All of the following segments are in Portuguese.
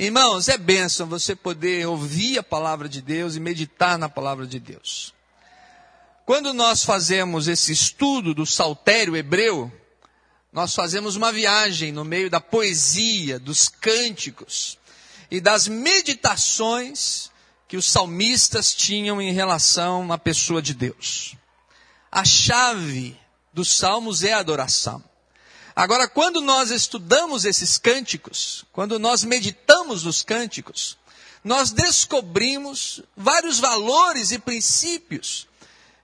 Irmãos, é bênção você poder ouvir a palavra de Deus e meditar na palavra de Deus. Quando nós fazemos esse estudo do saltério hebreu, nós fazemos uma viagem no meio da poesia, dos cânticos e das meditações que os salmistas tinham em relação à pessoa de Deus. A chave dos salmos é a adoração. Agora, quando nós estudamos esses cânticos, quando nós meditamos nos cânticos, nós descobrimos vários valores e princípios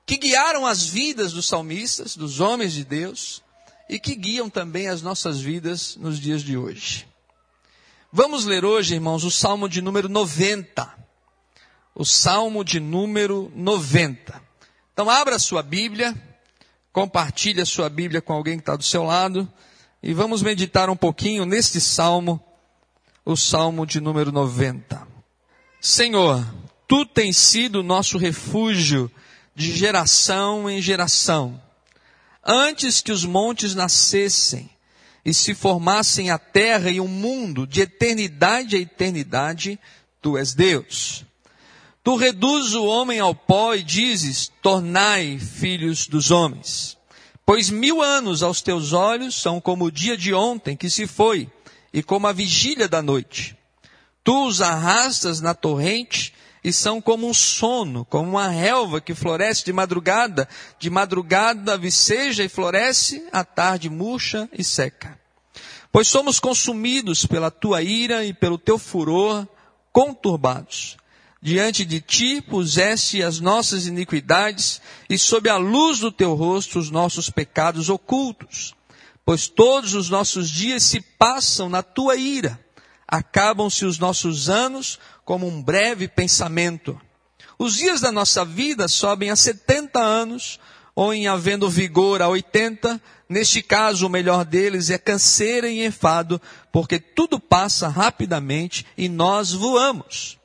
que guiaram as vidas dos salmistas, dos homens de Deus, e que guiam também as nossas vidas nos dias de hoje. Vamos ler hoje, irmãos, o Salmo de número 90. O Salmo de número 90. Então, abra sua Bíblia, compartilhe a sua Bíblia com alguém que está do seu lado, e vamos meditar um pouquinho neste Salmo, o Salmo de número 90. Senhor, tu tens sido nosso refúgio de geração em geração antes que os montes nascessem e se formassem a terra e o mundo, de eternidade a eternidade, tu és Deus. Tu reduzes o homem ao pó e dizes: tornai filhos dos homens. Pois mil anos aos teus olhos são como o dia de ontem que se foi, e como a vigília da noite. Tu os arrastas na torrente e são como um sono, como uma relva que floresce de madrugada, de madrugada viceja e floresce, à tarde murcha e seca. Pois somos consumidos pela tua ira e pelo teu furor, conturbados. Diante de ti puseste as nossas iniquidades e sob a luz do teu rosto os nossos pecados ocultos. Pois todos os nossos dias se passam na tua ira. Acabam-se os nossos anos como um breve pensamento. Os dias da nossa vida sobem a 70 anos, ou em havendo vigor a 80, neste caso o melhor deles é canseira e enfado, porque tudo passa rapidamente e nós voamos.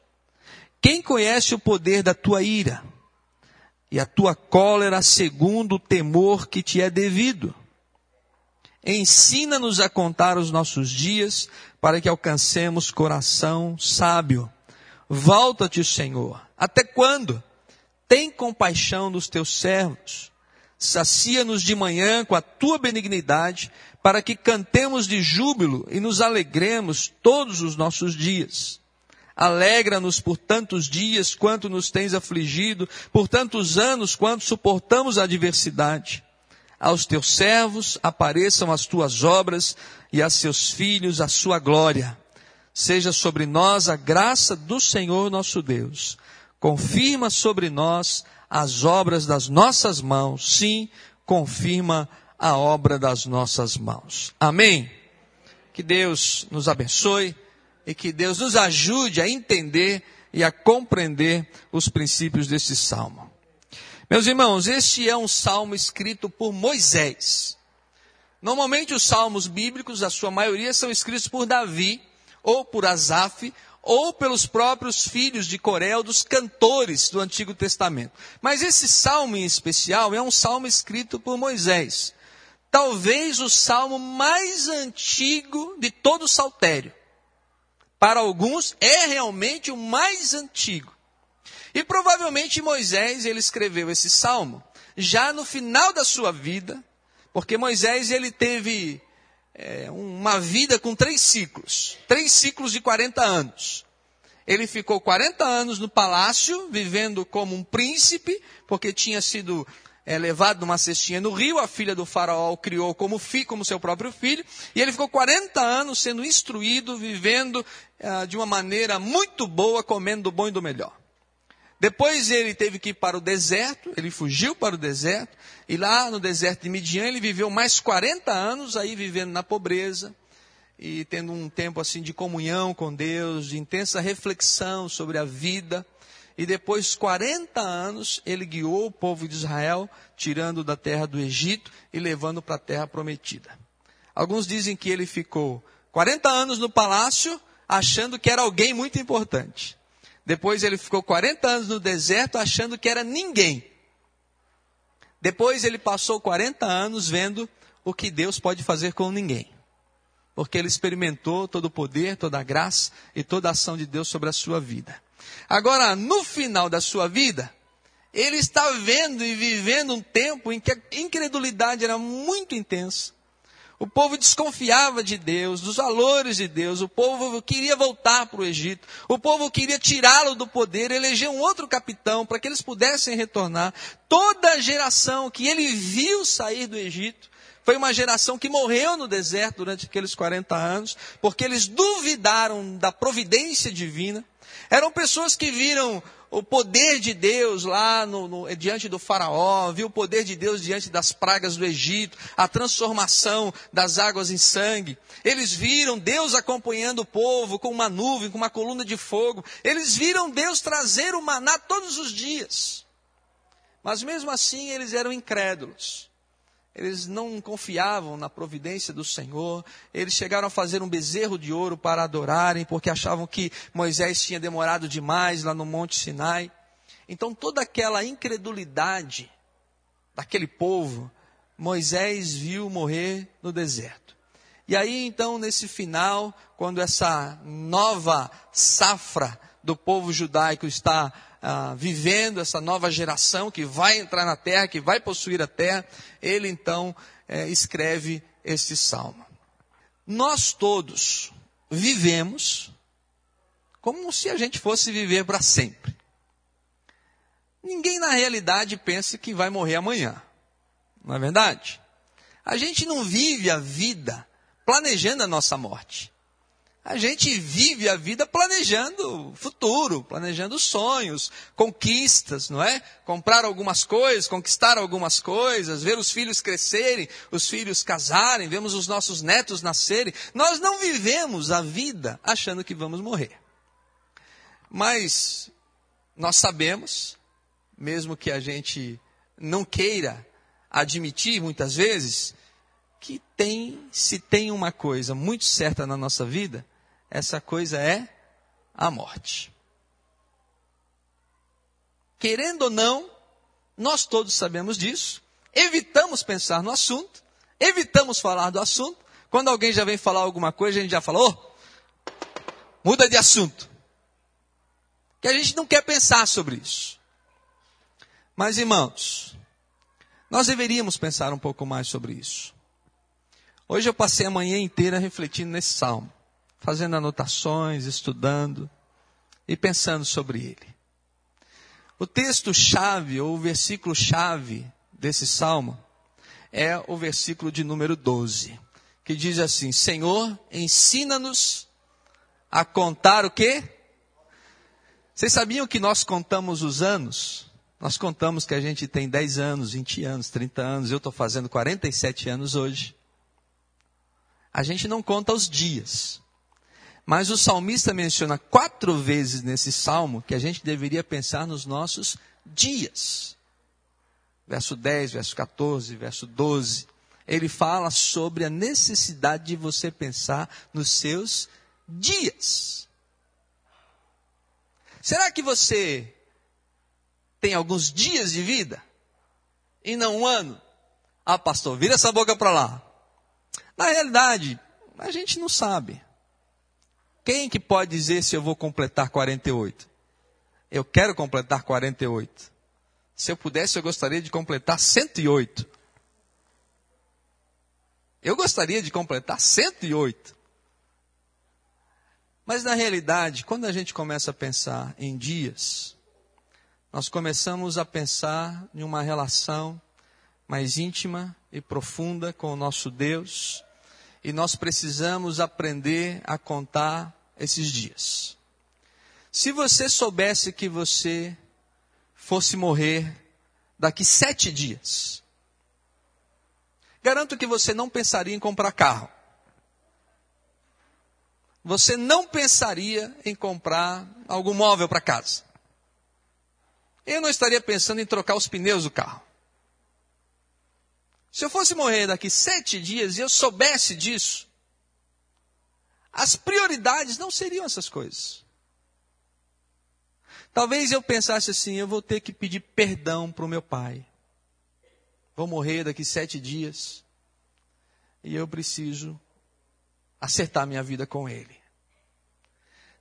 Quem conhece o poder da tua ira e a tua cólera segundo o temor que te é devido? Ensina-nos a contar os nossos dias para que alcancemos coração sábio. Volta-te, Senhor. Até quando? Tem compaixão dos teus servos. Sacia-nos de manhã com a tua benignidade, para que cantemos de júbilo e nos alegremos todos os nossos dias. Alegra-nos por tantos dias quanto nos tens afligido, por tantos anos quanto suportamos a adversidade. Aos teus servos apareçam as tuas obras e a seus filhos a sua glória seja sobre nós a graça do Senhor nosso Deus. Confirma sobre nós as obras das nossas mãos. Sim, confirma a obra das nossas mãos. Amém. Que Deus nos abençoe e que Deus nos ajude a entender e a compreender os princípios desse salmo. Meus irmãos, este é um salmo escrito por Moisés. Normalmente os salmos bíblicos, a sua maioria, são escritos por Davi, ou por Asaf, ou pelos próprios filhos de Corel, dos cantores do Antigo Testamento. Mas esse salmo em especial é um salmo escrito por Moisés. Talvez o salmo mais antigo de todo o saltério. Para alguns é realmente o mais antigo. E provavelmente Moisés ele escreveu esse salmo já no final da sua vida, porque Moisés ele teve é, uma vida com três ciclos, três ciclos de 40 anos. Ele ficou 40 anos no palácio, vivendo como um príncipe, porque tinha sido é, levado numa cestinha no rio, a filha do faraó o criou como filho, como seu próprio filho, e ele ficou 40 anos sendo instruído, vivendo é, de uma maneira muito boa, comendo do bom e do melhor. Depois ele teve que ir para o deserto, ele fugiu para o deserto, e lá no deserto de Midian ele viveu mais 40 anos aí vivendo na pobreza, e tendo um tempo assim de comunhão com Deus, de intensa reflexão sobre a vida. E depois 40 anos ele guiou o povo de Israel, tirando da terra do Egito e levando para a terra prometida. Alguns dizem que ele ficou 40 anos no palácio, achando que era alguém muito importante. Depois ele ficou 40 anos no deserto achando que era ninguém. Depois ele passou 40 anos vendo o que Deus pode fazer com ninguém. porque ele experimentou todo o poder, toda a graça e toda a ação de Deus sobre a sua vida. Agora, no final da sua vida, ele está vendo e vivendo um tempo em que a incredulidade era muito intensa. O povo desconfiava de Deus, dos valores de Deus. O povo queria voltar para o Egito. O povo queria tirá-lo do poder, eleger um outro capitão para que eles pudessem retornar. Toda a geração que ele viu sair do Egito foi uma geração que morreu no deserto durante aqueles 40 anos, porque eles duvidaram da providência divina. Eram pessoas que viram o poder de Deus lá no, no, diante do faraó, viu o poder de Deus diante das pragas do Egito, a transformação das águas em sangue. Eles viram Deus acompanhando o povo com uma nuvem, com uma coluna de fogo. Eles viram Deus trazer o maná todos os dias. Mas mesmo assim eles eram incrédulos. Eles não confiavam na providência do Senhor. Eles chegaram a fazer um bezerro de ouro para adorarem, porque achavam que Moisés tinha demorado demais lá no Monte Sinai. Então, toda aquela incredulidade daquele povo, Moisés viu morrer no deserto. E aí, então, nesse final, quando essa nova safra do povo judaico está ah, vivendo essa nova geração que vai entrar na terra, que vai possuir a terra, ele então é, escreve este salmo. Nós todos vivemos como se a gente fosse viver para sempre. Ninguém na realidade pensa que vai morrer amanhã. Não é verdade? A gente não vive a vida planejando a nossa morte. A gente vive a vida planejando o futuro, planejando sonhos, conquistas, não é? Comprar algumas coisas, conquistar algumas coisas, ver os filhos crescerem, os filhos casarem, vemos os nossos netos nascerem. Nós não vivemos a vida achando que vamos morrer. Mas nós sabemos, mesmo que a gente não queira admitir muitas vezes, que tem, se tem uma coisa muito certa na nossa vida, essa coisa é a morte. Querendo ou não, nós todos sabemos disso, evitamos pensar no assunto, evitamos falar do assunto. Quando alguém já vem falar alguma coisa, a gente já falou, oh, muda de assunto. Que a gente não quer pensar sobre isso. Mas irmãos, nós deveríamos pensar um pouco mais sobre isso. Hoje eu passei a manhã inteira refletindo nesse salmo fazendo anotações, estudando e pensando sobre ele. O texto-chave, ou o versículo-chave desse salmo, é o versículo de número 12, que diz assim: Senhor, ensina-nos a contar o quê? Vocês sabiam que nós contamos os anos? Nós contamos que a gente tem 10 anos, 20 anos, 30 anos, eu estou fazendo 47 anos hoje. A gente não conta os dias. Mas o salmista menciona quatro vezes nesse salmo que a gente deveria pensar nos nossos dias. Verso 10, verso 14, verso 12. Ele fala sobre a necessidade de você pensar nos seus dias. Será que você tem alguns dias de vida e não um ano? Ah, pastor, vira essa boca para lá. Na realidade, a gente não sabe. Quem que pode dizer se eu vou completar 48? Eu quero completar 48. Se eu pudesse, eu gostaria de completar 108. Eu gostaria de completar 108. Mas na realidade, quando a gente começa a pensar em dias, nós começamos a pensar em uma relação mais íntima e profunda com o nosso Deus e nós precisamos aprender a contar esses dias. Se você soubesse que você fosse morrer daqui sete dias, garanto que você não pensaria em comprar carro. Você não pensaria em comprar algum móvel para casa. Eu não estaria pensando em trocar os pneus do carro. Se eu fosse morrer daqui sete dias e eu soubesse disso, as prioridades não seriam essas coisas. Talvez eu pensasse assim: eu vou ter que pedir perdão para o meu pai. Vou morrer daqui sete dias. E eu preciso acertar minha vida com Ele.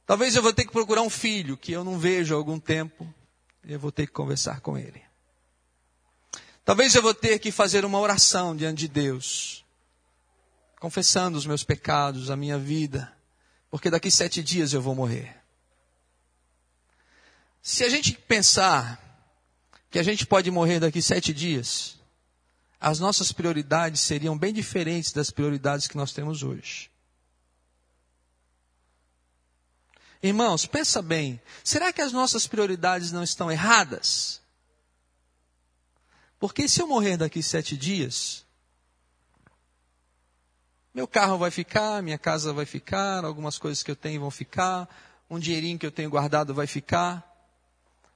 Talvez eu vou ter que procurar um filho que eu não vejo há algum tempo, e eu vou ter que conversar com ele. Talvez eu vou ter que fazer uma oração diante de Deus, confessando os meus pecados, a minha vida, porque daqui sete dias eu vou morrer. Se a gente pensar que a gente pode morrer daqui sete dias, as nossas prioridades seriam bem diferentes das prioridades que nós temos hoje. Irmãos, pensa bem, será que as nossas prioridades não estão erradas? Porque se eu morrer daqui sete dias, meu carro vai ficar, minha casa vai ficar, algumas coisas que eu tenho vão ficar, um dinheirinho que eu tenho guardado vai ficar.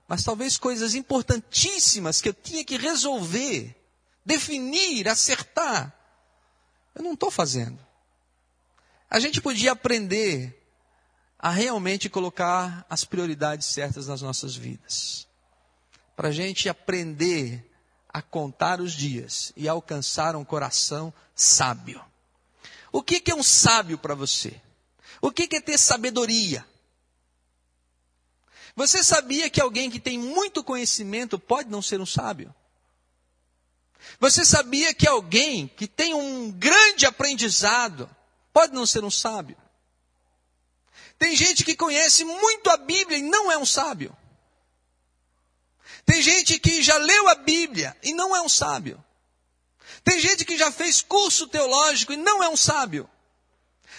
Mas talvez coisas importantíssimas que eu tinha que resolver, definir, acertar, eu não estou fazendo. A gente podia aprender a realmente colocar as prioridades certas nas nossas vidas. Para a gente aprender a contar os dias e alcançar um coração sábio. O que, que é um sábio para você? O que, que é ter sabedoria? Você sabia que alguém que tem muito conhecimento pode não ser um sábio? Você sabia que alguém que tem um grande aprendizado pode não ser um sábio? Tem gente que conhece muito a Bíblia e não é um sábio. Tem gente que já leu a Bíblia e não é um sábio. Tem gente que já fez curso teológico e não é um sábio.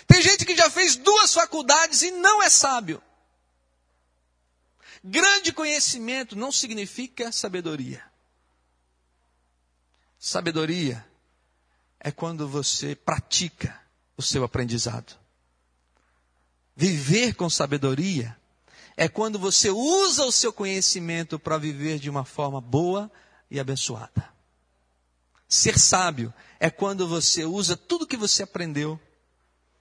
Tem gente que já fez duas faculdades e não é sábio. Grande conhecimento não significa sabedoria. Sabedoria é quando você pratica o seu aprendizado. Viver com sabedoria é quando você usa o seu conhecimento para viver de uma forma boa e abençoada. Ser sábio é quando você usa tudo que você aprendeu,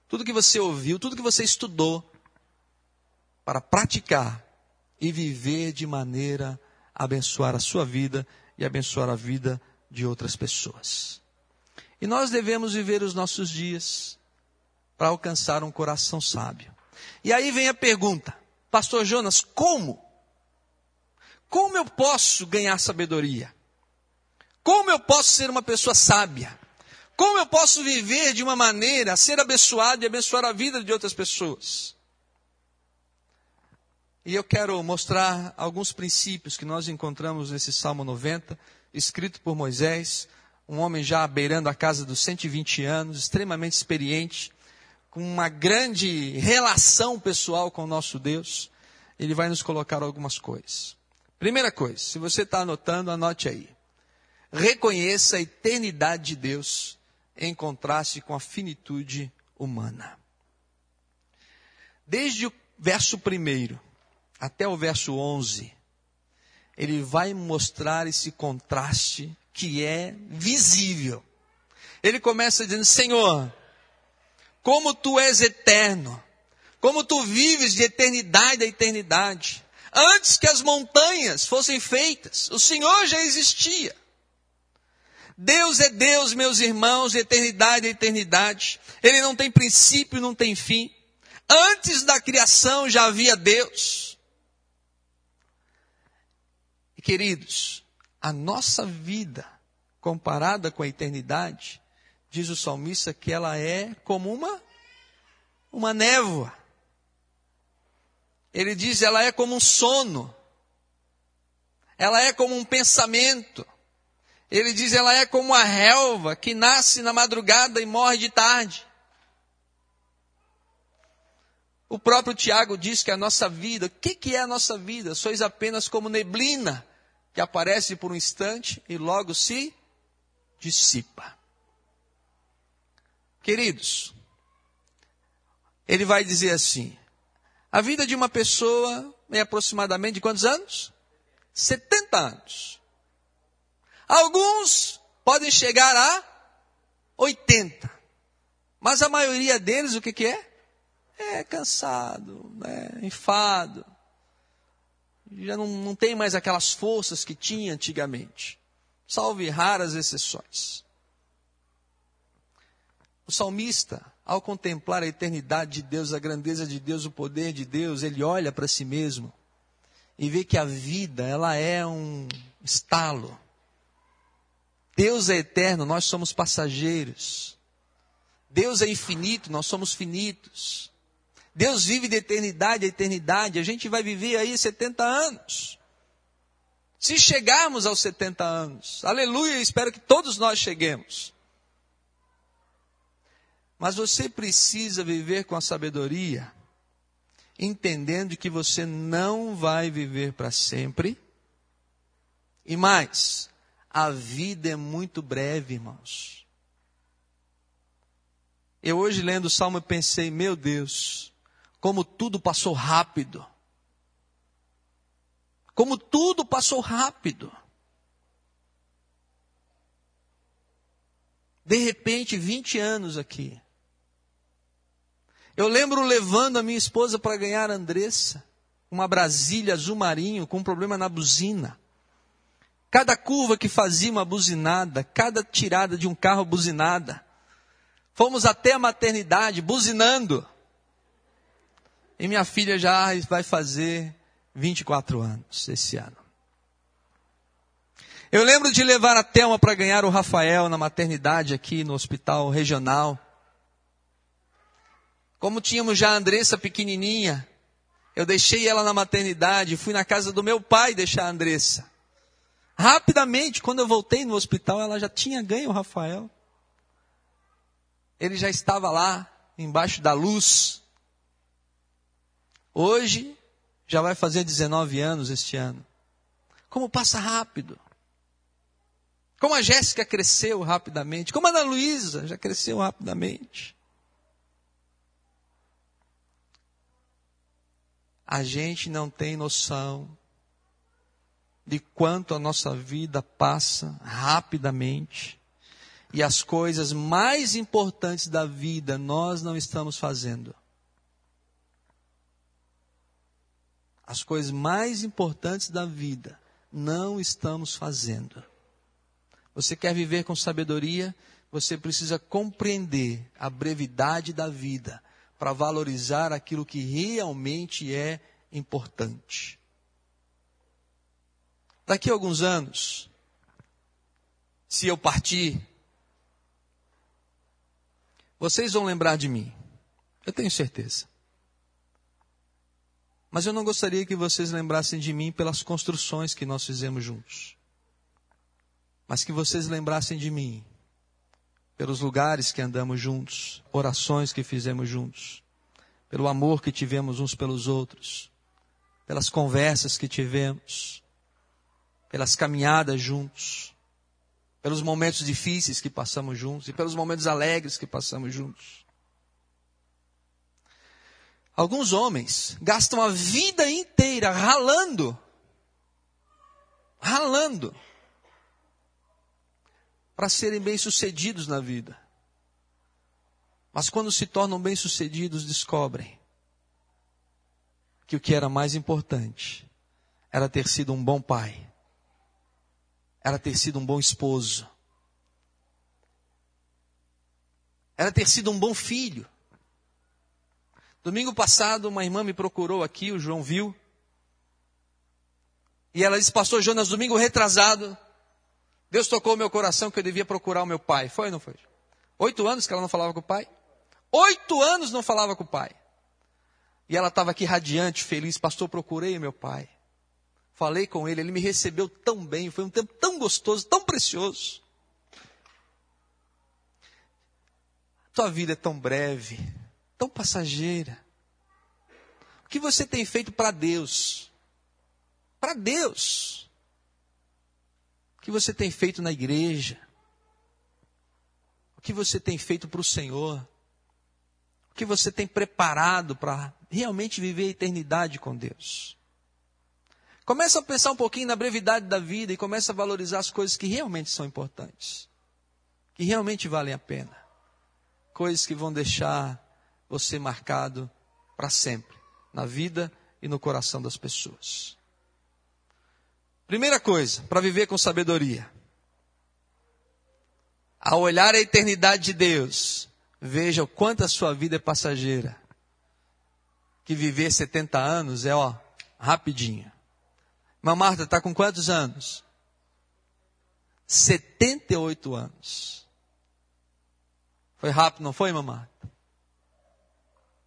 tudo que você ouviu, tudo que você estudou, para praticar e viver de maneira a abençoar a sua vida e abençoar a vida de outras pessoas. E nós devemos viver os nossos dias para alcançar um coração sábio. E aí vem a pergunta, Pastor Jonas, como? Como eu posso ganhar sabedoria? Como eu posso ser uma pessoa sábia? Como eu posso viver de uma maneira ser abençoado e abençoar a vida de outras pessoas? E eu quero mostrar alguns princípios que nós encontramos nesse Salmo 90, escrito por Moisés, um homem já beirando a casa dos 120 anos, extremamente experiente, com uma grande relação pessoal com o nosso Deus, ele vai nos colocar algumas coisas. Primeira coisa, se você está anotando, anote aí. Reconheça a eternidade de Deus em contraste com a finitude humana. Desde o verso 1 até o verso 11, ele vai mostrar esse contraste que é visível. Ele começa dizendo: Senhor, como tu és eterno, como tu vives de eternidade a eternidade. Antes que as montanhas fossem feitas, o Senhor já existia. Deus é Deus, meus irmãos, de eternidade a eternidade. Ele não tem princípio, não tem fim. Antes da criação já havia Deus. E queridos, a nossa vida, comparada com a eternidade, diz o salmista que ela é como uma, uma névoa. Ele diz, ela é como um sono. Ela é como um pensamento. Ele diz, ela é como a relva que nasce na madrugada e morre de tarde. O próprio Tiago diz que a nossa vida, o que, que é a nossa vida? Sois apenas como neblina que aparece por um instante e logo se dissipa. Queridos, ele vai dizer assim: a vida de uma pessoa é aproximadamente de quantos anos? 70 anos. Alguns podem chegar a 80. Mas a maioria deles, o que, que é? É cansado, né? enfado. Já não, não tem mais aquelas forças que tinha antigamente. Salve raras exceções. O salmista, ao contemplar a eternidade de Deus, a grandeza de Deus, o poder de Deus, ele olha para si mesmo e vê que a vida, ela é um estalo. Deus é eterno, nós somos passageiros. Deus é infinito, nós somos finitos. Deus vive de eternidade a eternidade, a gente vai viver aí 70 anos. Se chegarmos aos 70 anos, aleluia, espero que todos nós cheguemos. Mas você precisa viver com a sabedoria, entendendo que você não vai viver para sempre. E mais, a vida é muito breve, irmãos. Eu hoje lendo o salmo pensei, meu Deus, como tudo passou rápido. Como tudo passou rápido. De repente, 20 anos aqui. Eu lembro levando a minha esposa para ganhar a Andressa, uma Brasília azul marinho com um problema na buzina. Cada curva que fazia uma buzinada, cada tirada de um carro buzinada. Fomos até a maternidade buzinando. E minha filha já vai fazer 24 anos esse ano. Eu lembro de levar a Thelma para ganhar o Rafael na maternidade aqui no hospital regional. Como tínhamos já a Andressa pequenininha, eu deixei ela na maternidade, fui na casa do meu pai deixar a Andressa. Rapidamente, quando eu voltei no hospital, ela já tinha ganho o Rafael. Ele já estava lá, embaixo da luz. Hoje, já vai fazer 19 anos este ano. Como passa rápido. Como a Jéssica cresceu rapidamente. Como a Ana Luísa já cresceu rapidamente. A gente não tem noção de quanto a nossa vida passa rapidamente e as coisas mais importantes da vida nós não estamos fazendo. As coisas mais importantes da vida não estamos fazendo. Você quer viver com sabedoria? Você precisa compreender a brevidade da vida para valorizar aquilo que realmente é importante. Daqui a alguns anos, se eu partir, vocês vão lembrar de mim. Eu tenho certeza. Mas eu não gostaria que vocês lembrassem de mim pelas construções que nós fizemos juntos. Mas que vocês lembrassem de mim pelos lugares que andamos juntos, orações que fizemos juntos, pelo amor que tivemos uns pelos outros, pelas conversas que tivemos, pelas caminhadas juntos, pelos momentos difíceis que passamos juntos e pelos momentos alegres que passamos juntos. Alguns homens gastam a vida inteira ralando, ralando, para serem bem-sucedidos na vida. Mas quando se tornam bem-sucedidos, descobrem que o que era mais importante era ter sido um bom pai, era ter sido um bom esposo, era ter sido um bom filho. Domingo passado, uma irmã me procurou aqui, o João viu, e ela disse: Pastor Jonas, domingo retrasado, Deus tocou meu coração que eu devia procurar o meu pai. Foi ou não foi? Oito anos que ela não falava com o pai? Oito anos não falava com o pai. E ela estava aqui radiante, feliz. Pastor, procurei o meu pai. Falei com ele, ele me recebeu tão bem. Foi um tempo tão gostoso, tão precioso. Tua vida é tão breve, tão passageira. O que você tem feito para Deus? Para Deus que você tem feito na igreja? O que você tem feito para o Senhor? O que você tem preparado para realmente viver a eternidade com Deus? Começa a pensar um pouquinho na brevidade da vida e começa a valorizar as coisas que realmente são importantes, que realmente valem a pena. Coisas que vão deixar você marcado para sempre, na vida e no coração das pessoas. Primeira coisa, para viver com sabedoria. Ao olhar a eternidade de Deus, veja o quanto a sua vida é passageira. Que viver 70 anos é, ó, rapidinho. Mas Marta está com quantos anos? 78 anos. Foi rápido, não foi, mamãe?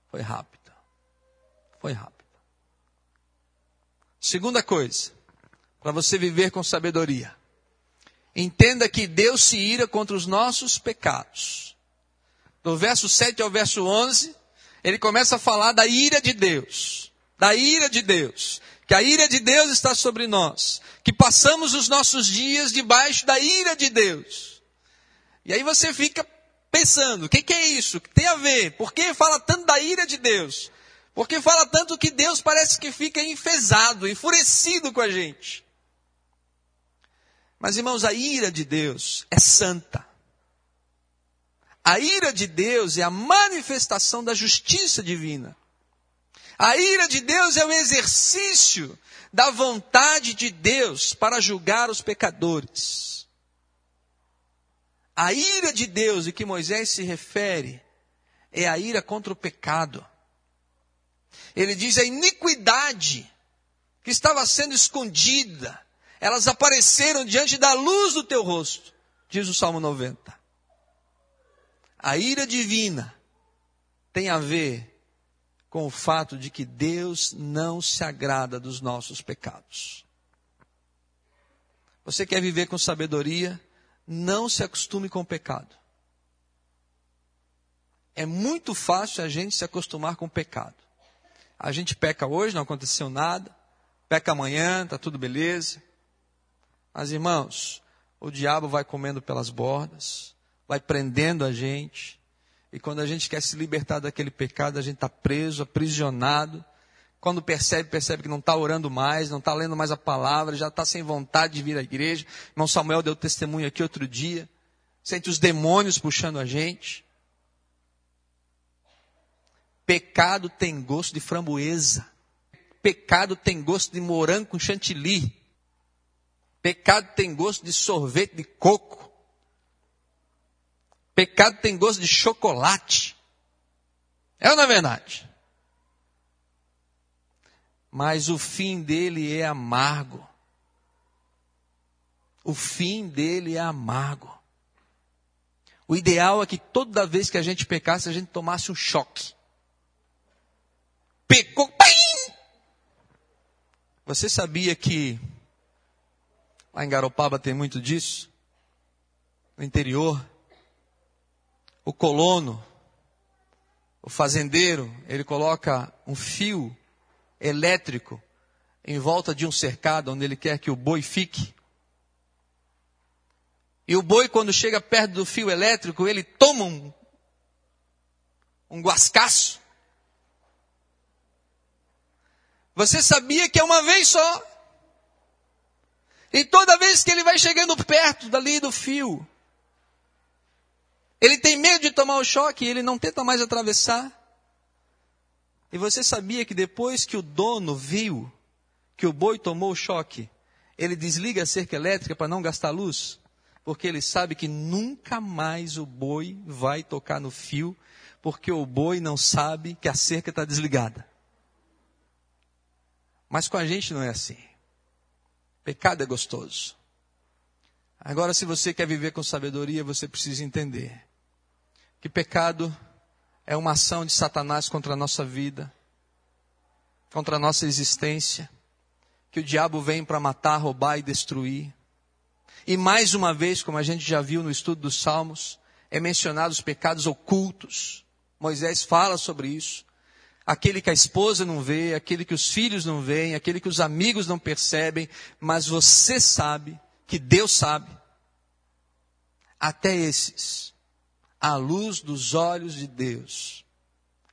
Foi rápido. Foi rápido. Segunda coisa, para você viver com sabedoria. Entenda que Deus se ira contra os nossos pecados. Do verso 7 ao verso 11, ele começa a falar da ira de Deus. Da ira de Deus. Que a ira de Deus está sobre nós. Que passamos os nossos dias debaixo da ira de Deus. E aí você fica pensando, o que, que, é isso? O que tem a ver? Por que fala tanto da ira de Deus? Por que fala tanto que Deus parece que fica enfesado, enfurecido com a gente? Mas irmãos, a ira de Deus é santa. A ira de Deus é a manifestação da justiça divina. A ira de Deus é o exercício da vontade de Deus para julgar os pecadores. A ira de Deus e que Moisés se refere é a ira contra o pecado. Ele diz a iniquidade que estava sendo escondida, elas apareceram diante da luz do teu rosto, diz o Salmo 90. A ira divina tem a ver com o fato de que Deus não se agrada dos nossos pecados. Você quer viver com sabedoria? Não se acostume com o pecado. É muito fácil a gente se acostumar com o pecado. A gente peca hoje, não aconteceu nada. Peca amanhã, está tudo beleza. Mas irmãos, o diabo vai comendo pelas bordas vai prendendo a gente. E quando a gente quer se libertar daquele pecado, a gente está preso, aprisionado. Quando percebe, percebe que não está orando mais, não está lendo mais a palavra, já está sem vontade de vir à igreja. Irmão Samuel deu testemunho aqui outro dia. Sente os demônios puxando a gente. Pecado tem gosto de framboesa. Pecado tem gosto de morango com chantilly. Pecado tem gosto de sorvete de coco. Pecado tem gosto de chocolate. É ou não é verdade? Mas o fim dele é amargo. O fim dele é amargo. O ideal é que toda vez que a gente pecasse, a gente tomasse um choque. Pecou. Você sabia que lá em Garopaba tem muito disso? No interior o colono, o fazendeiro, ele coloca um fio elétrico em volta de um cercado onde ele quer que o boi fique. E o boi, quando chega perto do fio elétrico, ele toma um, um guascaço. Você sabia que é uma vez só. E toda vez que ele vai chegando perto dali do fio, ele tem medo de tomar o choque e ele não tenta mais atravessar. E você sabia que depois que o dono viu que o boi tomou o choque, ele desliga a cerca elétrica para não gastar luz? Porque ele sabe que nunca mais o boi vai tocar no fio, porque o boi não sabe que a cerca está desligada. Mas com a gente não é assim. Pecado é gostoso. Agora, se você quer viver com sabedoria, você precisa entender que pecado é uma ação de Satanás contra a nossa vida, contra a nossa existência, que o diabo vem para matar, roubar e destruir. E mais uma vez, como a gente já viu no estudo dos Salmos, é mencionado os pecados ocultos. Moisés fala sobre isso. Aquele que a esposa não vê, aquele que os filhos não veem, aquele que os amigos não percebem, mas você sabe que Deus sabe. Até esses à luz dos olhos de Deus,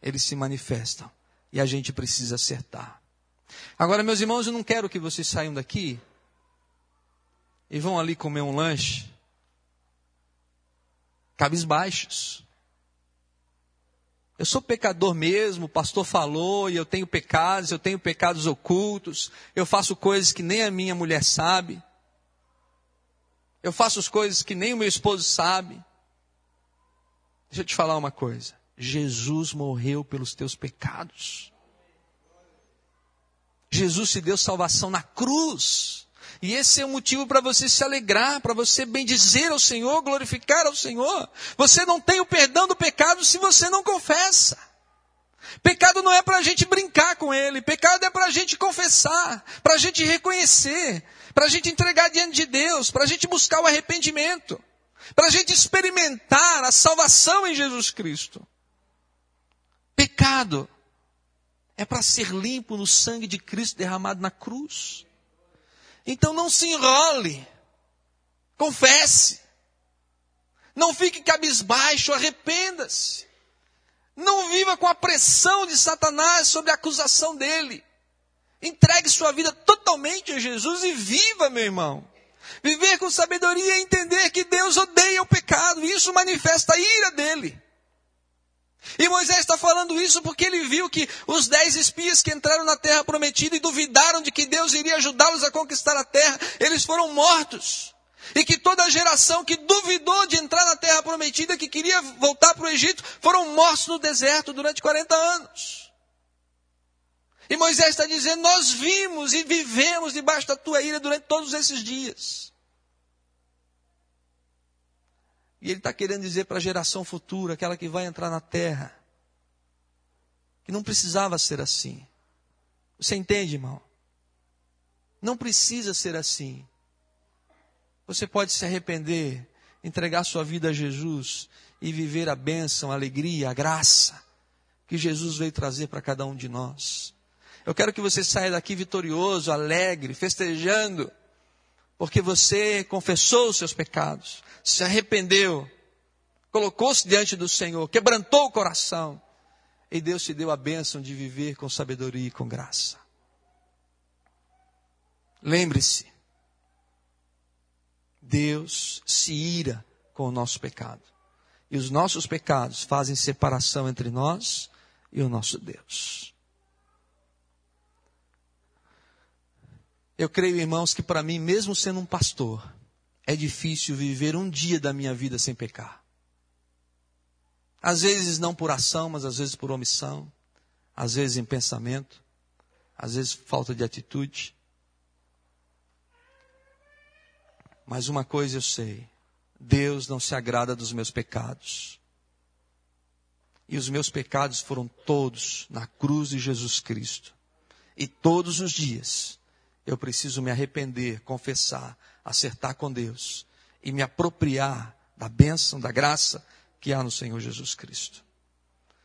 eles se manifestam. E a gente precisa acertar. Agora, meus irmãos, eu não quero que vocês saiam daqui e vão ali comer um lanche cabisbaixos. Eu sou pecador mesmo, o pastor falou, e eu tenho pecados, eu tenho pecados ocultos, eu faço coisas que nem a minha mulher sabe, eu faço as coisas que nem o meu esposo sabe. Deixa eu te falar uma coisa. Jesus morreu pelos teus pecados. Jesus te deu salvação na cruz. E esse é o motivo para você se alegrar, para você bendizer ao Senhor, glorificar ao Senhor. Você não tem o perdão do pecado se você não confessa. Pecado não é para a gente brincar com ele, pecado é para a gente confessar, para a gente reconhecer, para a gente entregar diante de Deus, para a gente buscar o arrependimento, para a gente experimentar a salvação em Jesus Cristo. Pecado é para ser limpo no sangue de Cristo derramado na cruz. Então não se enrole, confesse, não fique cabisbaixo, arrependa-se. Não viva com a pressão de Satanás sobre a acusação dele. Entregue sua vida totalmente a Jesus e viva, meu irmão. Viver com sabedoria é entender que Deus odeia o pecado, e isso manifesta a ira dele. E Moisés está falando isso porque ele viu que os dez espias que entraram na terra prometida e duvidaram de que Deus iria ajudá-los a conquistar a terra, eles foram mortos. E que toda a geração que duvidou de entrar na terra prometida, que queria voltar para o Egito, foram mortos no deserto durante 40 anos. E Moisés está dizendo: Nós vimos e vivemos debaixo da tua ira durante todos esses dias. E ele está querendo dizer para a geração futura, aquela que vai entrar na terra, que não precisava ser assim. Você entende, irmão? Não precisa ser assim. Você pode se arrepender, entregar sua vida a Jesus e viver a bênção, a alegria, a graça que Jesus veio trazer para cada um de nós. Eu quero que você saia daqui vitorioso, alegre, festejando, porque você confessou os seus pecados, se arrependeu, colocou-se diante do Senhor, quebrantou o coração, e Deus te deu a bênção de viver com sabedoria e com graça. Lembre-se, Deus se ira com o nosso pecado. E os nossos pecados fazem separação entre nós e o nosso Deus. Eu creio, irmãos, que para mim, mesmo sendo um pastor, é difícil viver um dia da minha vida sem pecar. Às vezes não por ação, mas às vezes por omissão, às vezes em pensamento, às vezes falta de atitude. Mas uma coisa eu sei: Deus não se agrada dos meus pecados. E os meus pecados foram todos na cruz de Jesus Cristo. E todos os dias eu preciso me arrepender, confessar, acertar com Deus e me apropriar da bênção, da graça que há no Senhor Jesus Cristo.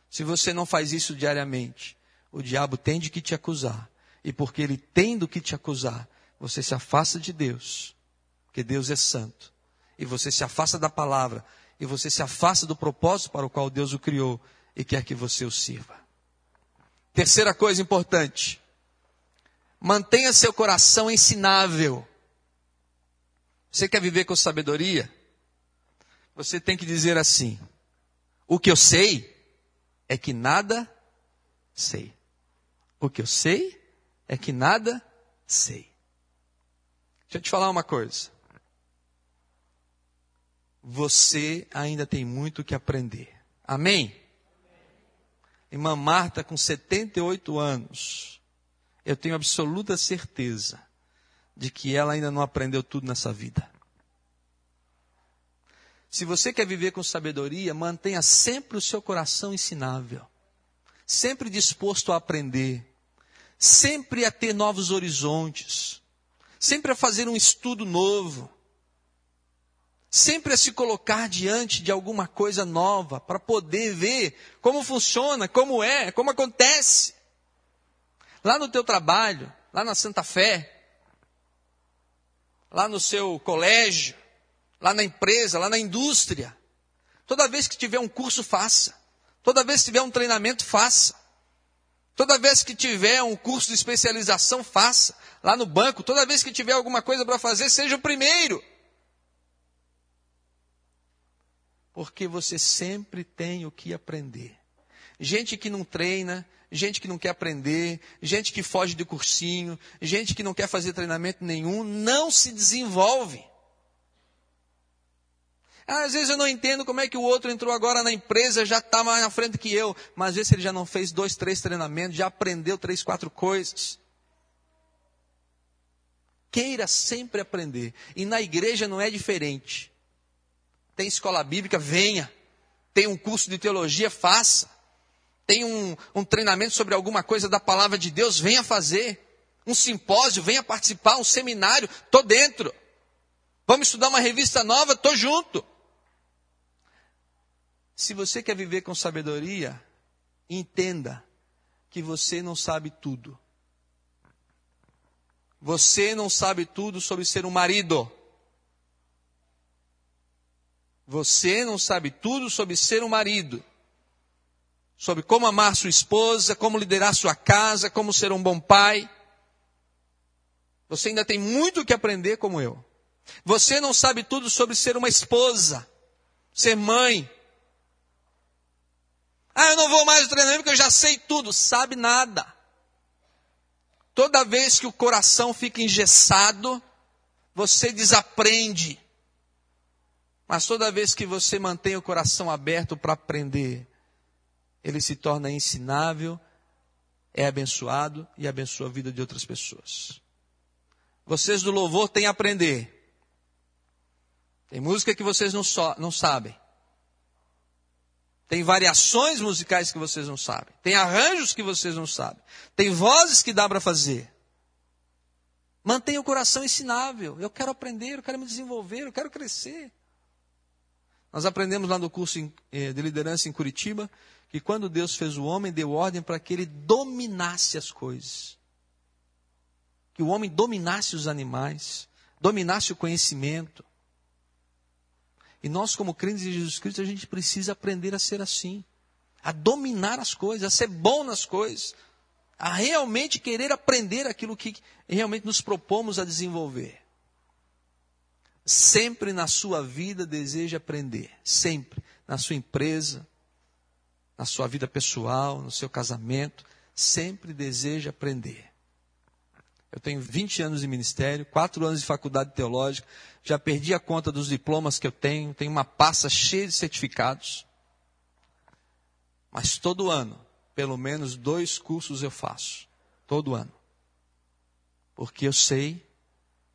Se você não faz isso diariamente, o diabo tem de que te acusar. E porque ele tem do que te acusar, você se afasta de Deus porque Deus é santo. E você se afasta da palavra, e você se afasta do propósito para o qual Deus o criou e quer que você o sirva. Terceira coisa importante: mantenha seu coração ensinável. Você quer viver com sabedoria? Você tem que dizer assim: o que eu sei é que nada sei. O que eu sei é que nada sei. Deixa eu te falar uma coisa você ainda tem muito que aprender. Amém? Irmã Marta, com 78 anos, eu tenho absoluta certeza de que ela ainda não aprendeu tudo nessa vida. Se você quer viver com sabedoria, mantenha sempre o seu coração ensinável, sempre disposto a aprender, sempre a ter novos horizontes, sempre a fazer um estudo novo sempre a se colocar diante de alguma coisa nova para poder ver como funciona, como é, como acontece. Lá no teu trabalho, lá na Santa Fé, lá no seu colégio, lá na empresa, lá na indústria. Toda vez que tiver um curso, faça. Toda vez que tiver um treinamento, faça. Toda vez que tiver um curso de especialização, faça. Lá no banco, toda vez que tiver alguma coisa para fazer, seja o primeiro. porque você sempre tem o que aprender. Gente que não treina, gente que não quer aprender, gente que foge de cursinho, gente que não quer fazer treinamento nenhum, não se desenvolve. Às vezes eu não entendo como é que o outro entrou agora na empresa, já está mais na frente que eu, mas às vezes ele já não fez dois, três treinamentos, já aprendeu três, quatro coisas. Queira sempre aprender. E na igreja não é diferente. Tem escola bíblica, venha. Tem um curso de teologia, faça. Tem um, um treinamento sobre alguma coisa da palavra de Deus, venha fazer. Um simpósio, venha participar. Um seminário, estou dentro. Vamos estudar uma revista nova, estou junto. Se você quer viver com sabedoria, entenda que você não sabe tudo. Você não sabe tudo sobre ser um marido. Você não sabe tudo sobre ser um marido. Sobre como amar sua esposa, como liderar sua casa, como ser um bom pai. Você ainda tem muito que aprender como eu. Você não sabe tudo sobre ser uma esposa, ser mãe, ah, eu não vou mais treinamento porque eu já sei tudo. Sabe nada. Toda vez que o coração fica engessado, você desaprende. Mas toda vez que você mantém o coração aberto para aprender, ele se torna ensinável, é abençoado e abençoa a vida de outras pessoas. Vocês do louvor têm a aprender. Tem música que vocês não, so, não sabem. Tem variações musicais que vocês não sabem. Tem arranjos que vocês não sabem. Tem vozes que dá para fazer. Mantenha o coração ensinável. Eu quero aprender, eu quero me desenvolver, eu quero crescer. Nós aprendemos lá no curso eh, de liderança em Curitiba que quando Deus fez o homem, deu ordem para que ele dominasse as coisas. Que o homem dominasse os animais, dominasse o conhecimento, e nós, como crentes em Jesus Cristo, a gente precisa aprender a ser assim. A dominar as coisas, a ser bom nas coisas. A realmente querer aprender aquilo que realmente nos propomos a desenvolver. Sempre na sua vida deseja aprender. Sempre. Na sua empresa, na sua vida pessoal, no seu casamento. Sempre deseja aprender. Eu tenho 20 anos de ministério, 4 anos de faculdade teológica, já perdi a conta dos diplomas que eu tenho, tenho uma pasta cheia de certificados. Mas todo ano, pelo menos dois cursos eu faço. Todo ano. Porque eu sei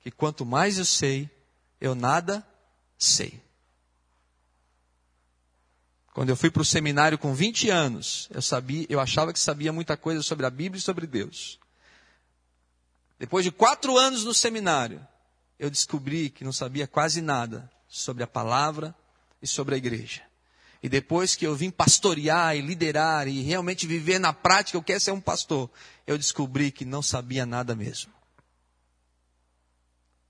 que quanto mais eu sei, eu nada sei. Quando eu fui para o seminário com 20 anos, eu sabia, eu achava que sabia muita coisa sobre a Bíblia e sobre Deus. Depois de quatro anos no seminário, eu descobri que não sabia quase nada sobre a palavra e sobre a igreja. E depois que eu vim pastorear e liderar e realmente viver na prática, eu quero ser um pastor, eu descobri que não sabia nada mesmo.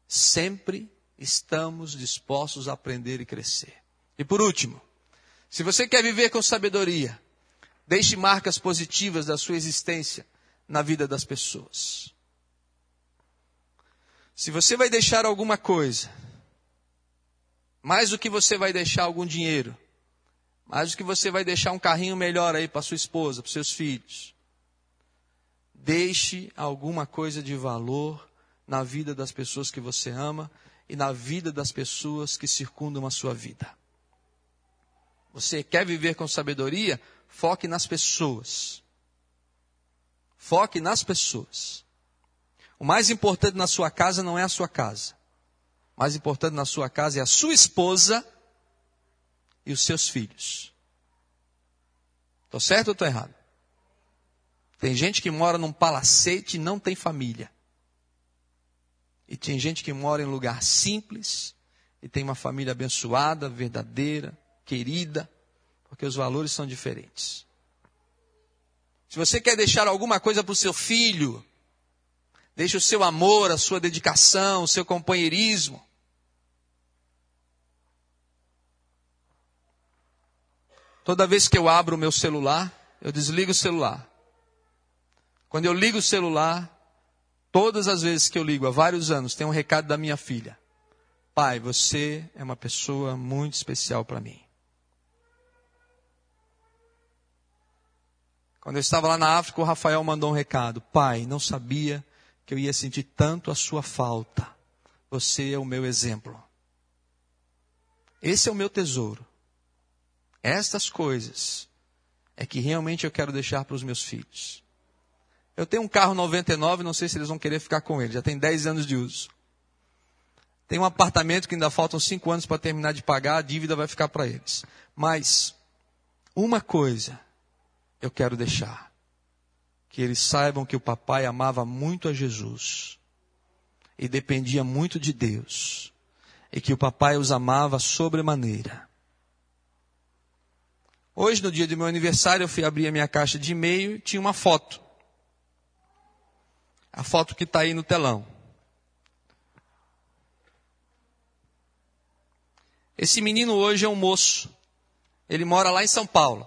Sempre estamos dispostos a aprender e crescer. E por último, se você quer viver com sabedoria, deixe marcas positivas da sua existência na vida das pessoas. Se você vai deixar alguma coisa, mais do que você vai deixar algum dinheiro, mais do que você vai deixar um carrinho melhor aí para sua esposa, para seus filhos, deixe alguma coisa de valor na vida das pessoas que você ama e na vida das pessoas que circundam a sua vida. Você quer viver com sabedoria? Foque nas pessoas. Foque nas pessoas. O mais importante na sua casa não é a sua casa. O mais importante na sua casa é a sua esposa e os seus filhos. Estou certo ou estou errado? Tem gente que mora num palacete e não tem família. E tem gente que mora em lugar simples e tem uma família abençoada, verdadeira, querida, porque os valores são diferentes. Se você quer deixar alguma coisa para o seu filho, Deixe o seu amor, a sua dedicação, o seu companheirismo. Toda vez que eu abro o meu celular, eu desligo o celular. Quando eu ligo o celular, todas as vezes que eu ligo, há vários anos, tem um recado da minha filha. Pai, você é uma pessoa muito especial para mim. Quando eu estava lá na África, o Rafael mandou um recado. Pai, não sabia que eu ia sentir tanto a sua falta. Você é o meu exemplo. Esse é o meu tesouro. Estas coisas é que realmente eu quero deixar para os meus filhos. Eu tenho um carro 99, não sei se eles vão querer ficar com ele, já tem 10 anos de uso. Tem um apartamento que ainda faltam 5 anos para terminar de pagar, a dívida vai ficar para eles. Mas, uma coisa eu quero deixar: que eles saibam que o papai amava muito a Jesus e dependia muito de Deus, e que o papai os amava sobremaneira. Hoje, no dia do meu aniversário, eu fui abrir a minha caixa de e-mail e tinha uma foto. A foto que está aí no telão. Esse menino hoje é um moço. Ele mora lá em São Paulo.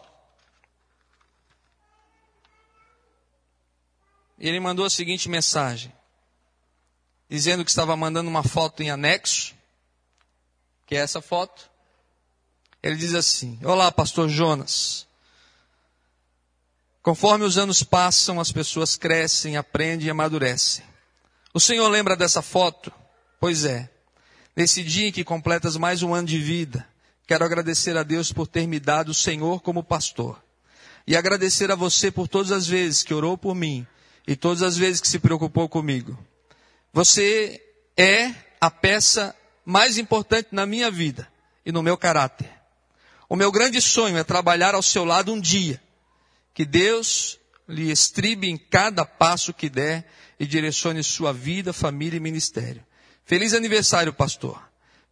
E ele mandou a seguinte mensagem: dizendo que estava mandando uma foto em anexo, que é essa foto. Ele diz assim: Olá, pastor Jonas. Conforme os anos passam, as pessoas crescem, aprendem e amadurecem. O Senhor lembra dessa foto? Pois é. Nesse dia em que completas mais um ano de vida, quero agradecer a Deus por ter me dado o Senhor como pastor. E agradecer a você por todas as vezes que orou por mim e todas as vezes que se preocupou comigo. Você é a peça mais importante na minha vida e no meu caráter. O meu grande sonho é trabalhar ao seu lado um dia que Deus lhe estribe em cada passo que der e direcione sua vida, família e ministério. Feliz aniversário, pastor.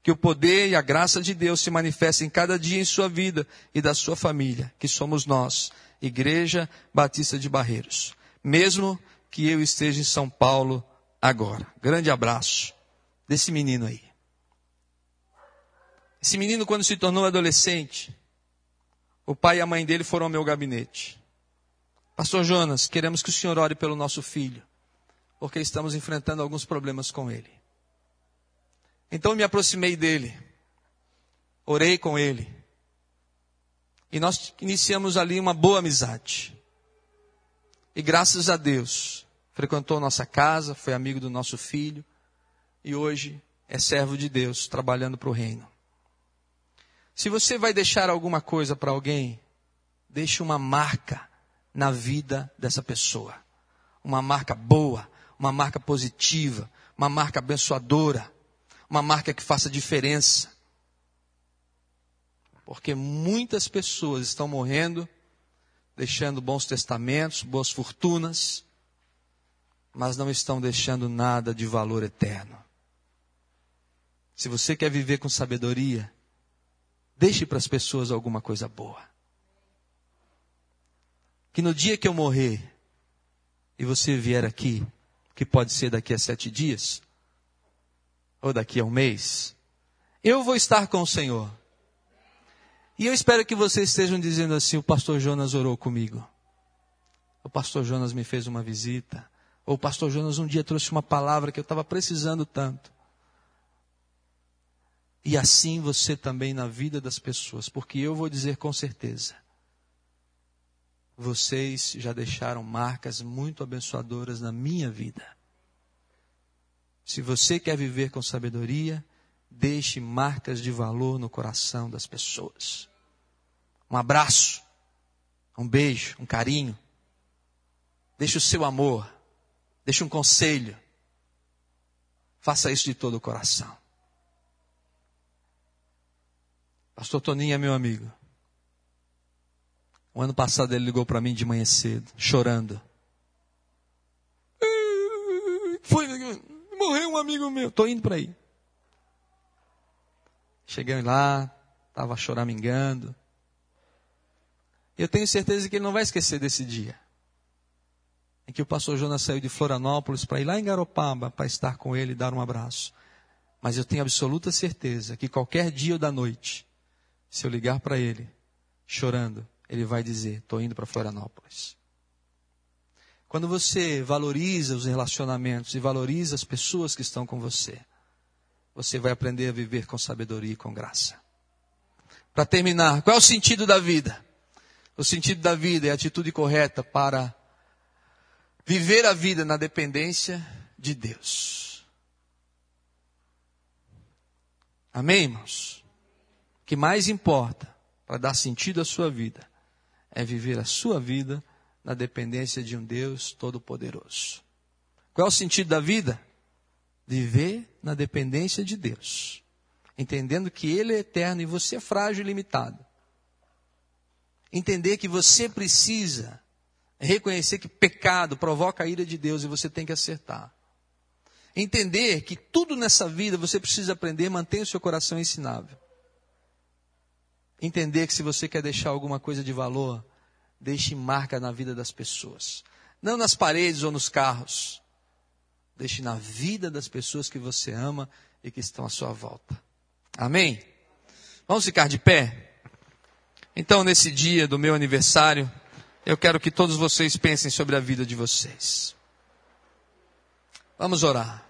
Que o poder e a graça de Deus se manifestem cada dia em sua vida e da sua família, que somos nós, Igreja Batista de Barreiros. Mesmo que eu esteja em São Paulo agora. Grande abraço desse menino aí. Esse menino, quando se tornou adolescente, o pai e a mãe dele foram ao meu gabinete. Pastor Jonas, queremos que o senhor ore pelo nosso filho, porque estamos enfrentando alguns problemas com ele. Então eu me aproximei dele, orei com ele, e nós iniciamos ali uma boa amizade. E graças a Deus, frequentou nossa casa, foi amigo do nosso filho, e hoje é servo de Deus, trabalhando para o reino. Se você vai deixar alguma coisa para alguém, deixe uma marca na vida dessa pessoa. Uma marca boa, uma marca positiva, uma marca abençoadora, uma marca que faça diferença. Porque muitas pessoas estão morrendo, deixando bons testamentos, boas fortunas, mas não estão deixando nada de valor eterno. Se você quer viver com sabedoria, deixe para as pessoas alguma coisa boa que no dia que eu morrer e você vier aqui, que pode ser daqui a sete dias, ou daqui a um mês, eu vou estar com o Senhor. E eu espero que vocês estejam dizendo assim: o pastor Jonas orou comigo. O pastor Jonas me fez uma visita. Ou o pastor Jonas um dia trouxe uma palavra que eu estava precisando tanto. E assim você também na vida das pessoas, porque eu vou dizer com certeza: vocês já deixaram marcas muito abençoadoras na minha vida. Se você quer viver com sabedoria, deixe marcas de valor no coração das pessoas. Um abraço, um beijo, um carinho. Deixe o seu amor, deixe um conselho. Faça isso de todo o coração. Pastor Toninho é meu amigo. O ano passado ele ligou para mim de manhã cedo, chorando. Foi, morreu um amigo meu, estou indo para aí. Cheguei lá, estava choramingando. Eu tenho certeza que ele não vai esquecer desse dia. Em que o pastor Jonas saiu de Florianópolis para ir lá em Garopaba para estar com ele e dar um abraço. Mas eu tenho absoluta certeza que qualquer dia ou da noite, se eu ligar para ele, chorando, ele vai dizer: estou indo para Florianópolis. Quando você valoriza os relacionamentos e valoriza as pessoas que estão com você, você vai aprender a viver com sabedoria e com graça. Para terminar, qual é o sentido da vida? O sentido da vida é a atitude correta para viver a vida na dependência de Deus. Amém, irmãos? que mais importa para dar sentido à sua vida é viver a sua vida na dependência de um Deus todo-poderoso. Qual é o sentido da vida? Viver na dependência de Deus, entendendo que Ele é eterno e você é frágil e limitado. Entender que você precisa reconhecer que pecado provoca a ira de Deus e você tem que acertar. Entender que tudo nessa vida você precisa aprender, mantenha o seu coração ensinável. Entender que se você quer deixar alguma coisa de valor, deixe marca na vida das pessoas. Não nas paredes ou nos carros. Deixe na vida das pessoas que você ama e que estão à sua volta. Amém? Vamos ficar de pé? Então, nesse dia do meu aniversário, eu quero que todos vocês pensem sobre a vida de vocês. Vamos orar.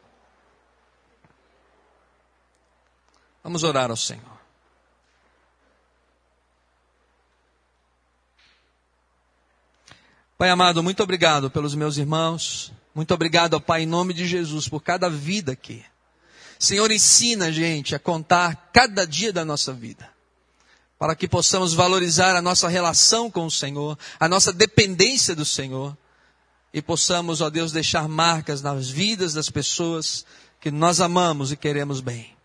Vamos orar ao Senhor. Pai amado, muito obrigado pelos meus irmãos. Muito obrigado, Pai, em nome de Jesus, por cada vida aqui. Senhor, ensina a gente a contar cada dia da nossa vida. Para que possamos valorizar a nossa relação com o Senhor, a nossa dependência do Senhor. E possamos, ó Deus, deixar marcas nas vidas das pessoas que nós amamos e queremos bem.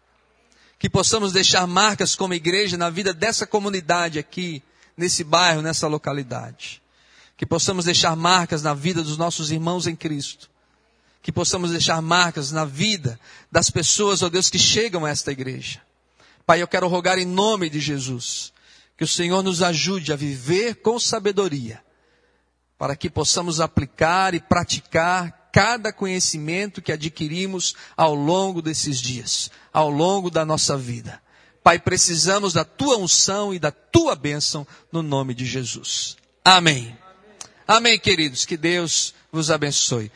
Que possamos deixar marcas como igreja na vida dessa comunidade aqui, nesse bairro, nessa localidade que possamos deixar marcas na vida dos nossos irmãos em Cristo, que possamos deixar marcas na vida das pessoas, ó Deus, que chegam a esta igreja. Pai, eu quero rogar em nome de Jesus, que o Senhor nos ajude a viver com sabedoria, para que possamos aplicar e praticar cada conhecimento que adquirimos ao longo desses dias, ao longo da nossa vida. Pai, precisamos da tua unção e da tua bênção no nome de Jesus. Amém. Amém, queridos. Que Deus vos abençoe.